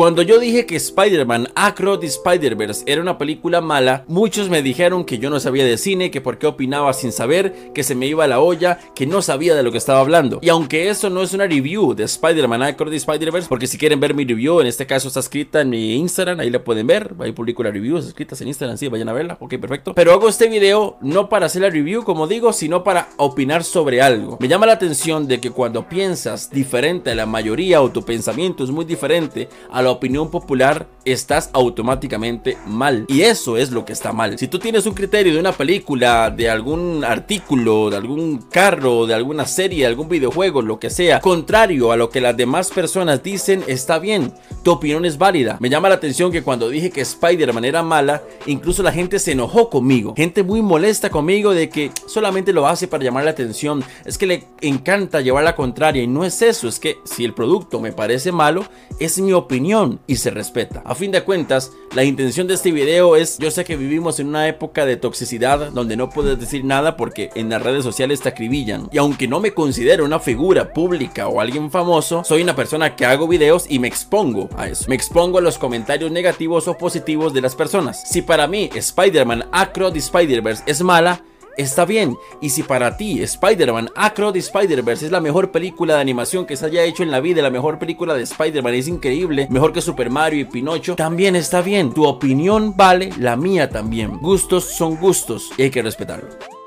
Cuando yo dije que Spider-Man Across the Spider-Verse era una película mala, muchos me dijeron que yo no sabía de cine, que por qué opinaba sin saber, que se me iba a la olla, que no sabía de lo que estaba hablando. Y aunque eso no es una review de Spider-Man Across the Spider-Verse, porque si quieren ver mi review, en este caso está escrita en mi Instagram, ahí la pueden ver, ahí publico las reviews escritas en Instagram, sí, vayan a verla, ok, perfecto. Pero hago este video no para hacer la review, como digo, sino para opinar sobre algo. Me llama la atención de que cuando piensas diferente a la mayoría o tu pensamiento es muy diferente a opinión popular, estás automáticamente mal. Y eso es lo que está mal. Si tú tienes un criterio de una película, de algún artículo, de algún carro, de alguna serie, de algún videojuego, lo que sea, contrario a lo que las demás personas dicen, está bien. Tu opinión es válida. Me llama la atención que cuando dije que Spider-Man era mala, incluso la gente se enojó conmigo. Gente muy molesta conmigo de que solamente lo hace para llamar la atención. Es que le encanta llevar la contraria y no es eso. Es que si el producto me parece malo, es mi opinión y se respeta. A fin de cuentas, la intención de este video es, yo sé que vivimos en una época de toxicidad donde no puedes decir nada porque en las redes sociales te acribillan. Y aunque no me considero una figura pública o alguien famoso, soy una persona que hago videos y me expongo a eso. Me expongo a los comentarios negativos o positivos de las personas. Si para mí Spider-Man Across the Spider-Verse es mala, está bien. Y si para ti Spider-Man Across the Spider-Verse es la mejor película de animación que se haya hecho en la vida, la mejor película de Spider-Man es increíble, mejor que Super Mario y Pinocho, también está bien. Tu opinión vale, la mía también. Gustos son gustos y hay que respetarlo.